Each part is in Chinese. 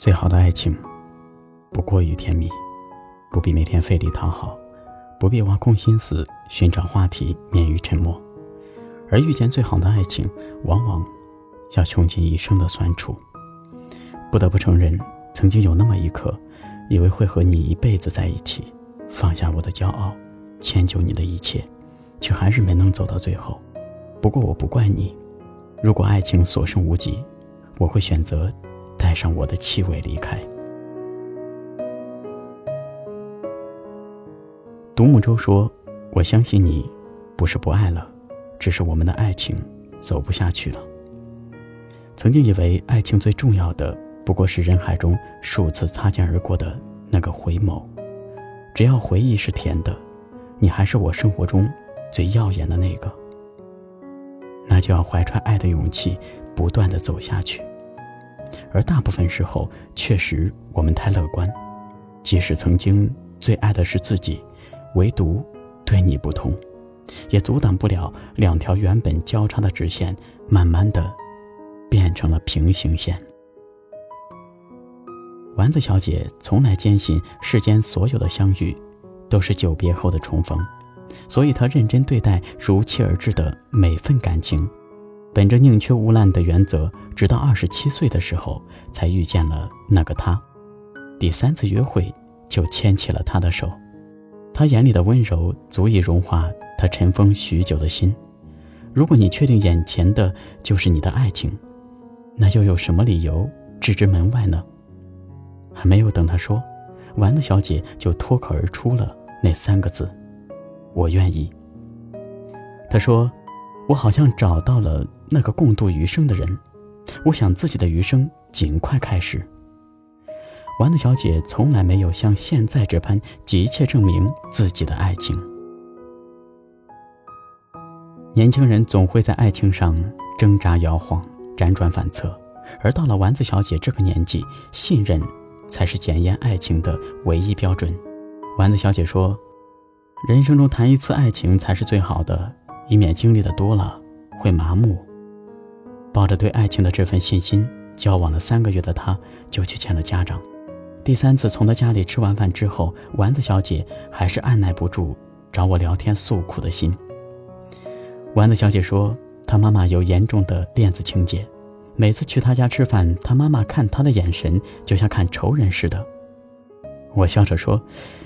最好的爱情，不过于甜蜜，不必每天费力讨好，不必挖空心思寻找话题免于沉默，而遇见最好的爱情，往往要穷尽一生的酸楚。不得不承认，曾经有那么一刻，以为会和你一辈子在一起，放下我的骄傲，迁就你的一切，却还是没能走到最后。不过我不怪你，如果爱情所剩无几，我会选择。带上我的气味离开。独木舟说：“我相信你，不是不爱了，只是我们的爱情走不下去了。”曾经以为爱情最重要的不过是人海中数次擦肩而过的那个回眸，只要回忆是甜的，你还是我生活中最耀眼的那个。那就要怀揣爱的勇气，不断的走下去。而大部分时候，确实我们太乐观，即使曾经最爱的是自己，唯独对你不同，也阻挡不了两条原本交叉的直线，慢慢的变成了平行线。丸子小姐从来坚信世间所有的相遇，都是久别后的重逢，所以她认真对待如期而至的每份感情。本着宁缺毋滥的原则，直到二十七岁的时候，才遇见了那个他。第三次约会就牵起了他的手，他眼里的温柔足以融化他尘封许久的心。如果你确定眼前的就是你的爱情，那又有什么理由置之门外呢？还没有等他说，丸子小姐就脱口而出了那三个字：“我愿意。”他说。我好像找到了那个共度余生的人，我想自己的余生尽快开始。丸子小姐从来没有像现在这般急切证明自己的爱情。年轻人总会在爱情上挣扎摇晃、辗转反侧，而到了丸子小姐这个年纪，信任才是检验爱情的唯一标准。丸子小姐说：“人生中谈一次爱情才是最好的。”以免经历的多了会麻木。抱着对爱情的这份信心，交往了三个月的他，就去见了家长。第三次从他家里吃完饭之后，丸子小姐还是按耐不住找我聊天诉苦的心。丸子小姐说，她妈妈有严重的恋子情节，每次去她家吃饭，她妈妈看她的眼神就像看仇人似的。我笑着说：“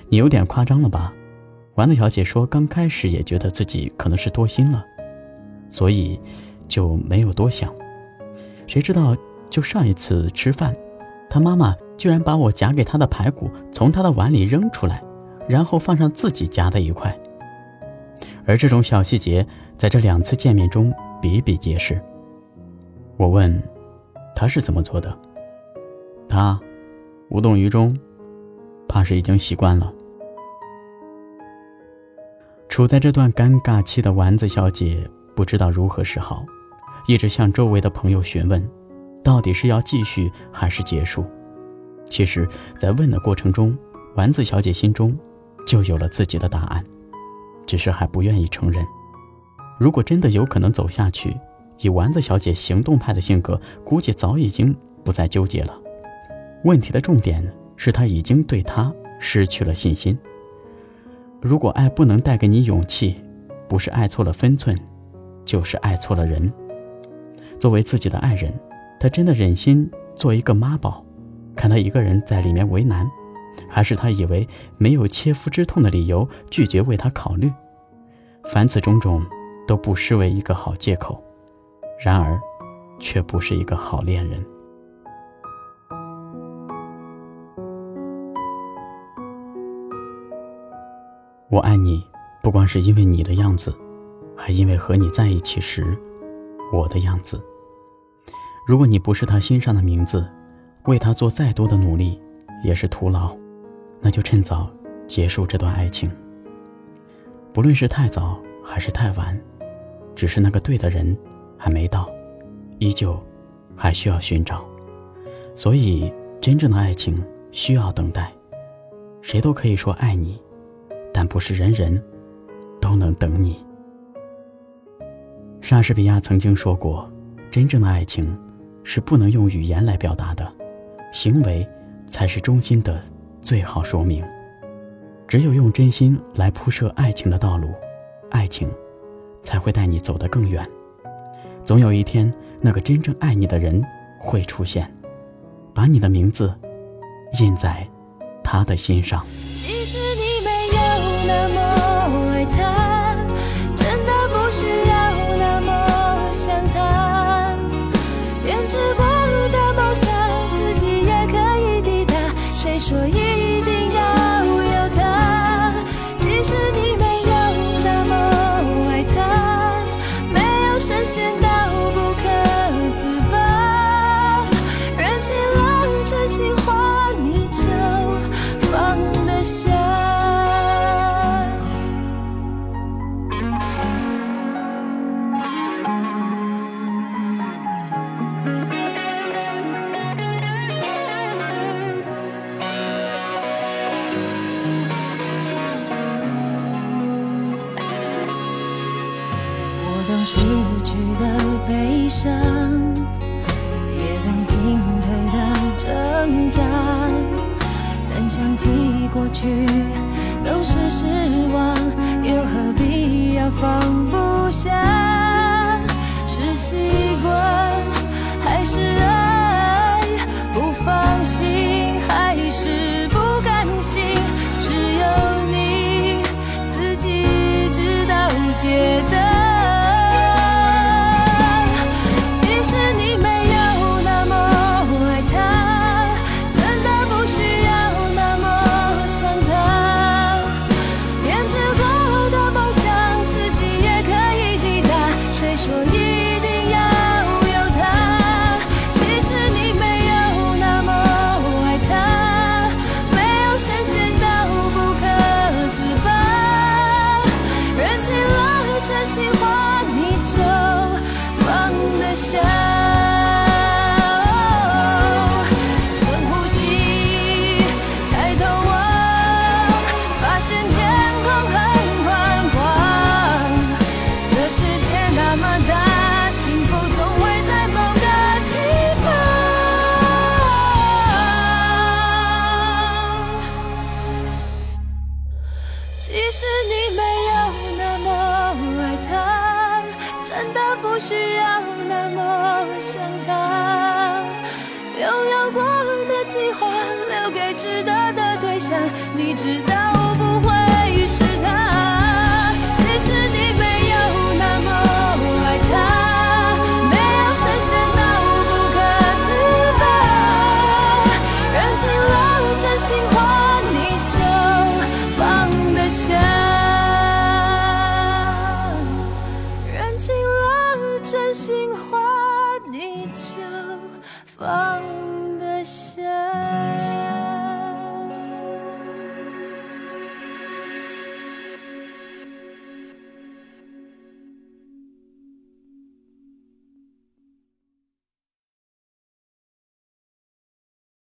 你有点夸张了吧？”丸子小姐说：“刚开始也觉得自己可能是多心了，所以就没有多想。谁知道，就上一次吃饭，她妈妈居然把我夹给她的排骨从她的碗里扔出来，然后放上自己夹的一块。而这种小细节，在这两次见面中比比皆是。我问，他是怎么做的？他无动于衷，怕是已经习惯了。”处在这段尴尬期的丸子小姐不知道如何是好，一直向周围的朋友询问，到底是要继续还是结束。其实，在问的过程中，丸子小姐心中就有了自己的答案，只是还不愿意承认。如果真的有可能走下去，以丸子小姐行动派的性格，估计早已经不再纠结了。问题的重点是她已经对他失去了信心。如果爱不能带给你勇气，不是爱错了分寸，就是爱错了人。作为自己的爱人，他真的忍心做一个妈宝，看他一个人在里面为难，还是他以为没有切肤之痛的理由拒绝为他考虑？凡此种种，都不失为一个好借口，然而，却不是一个好恋人。我爱你，不光是因为你的样子，还因为和你在一起时，我的样子。如果你不是他心上的名字，为他做再多的努力也是徒劳。那就趁早结束这段爱情。不论是太早还是太晚，只是那个对的人还没到，依旧还需要寻找。所以，真正的爱情需要等待。谁都可以说爱你。但不是人人都能等你。莎士比亚曾经说过：“真正的爱情是不能用语言来表达的，行为才是忠心的最好说明。只有用真心来铺设爱情的道路，爱情才会带你走得更远。总有一天，那个真正爱你的人会出现，把你的名字印在他的心上。其实你没有那么爱他，失去的悲伤，也懂进退的挣扎。但想起过去都是失望，又何必要放不下？说你知道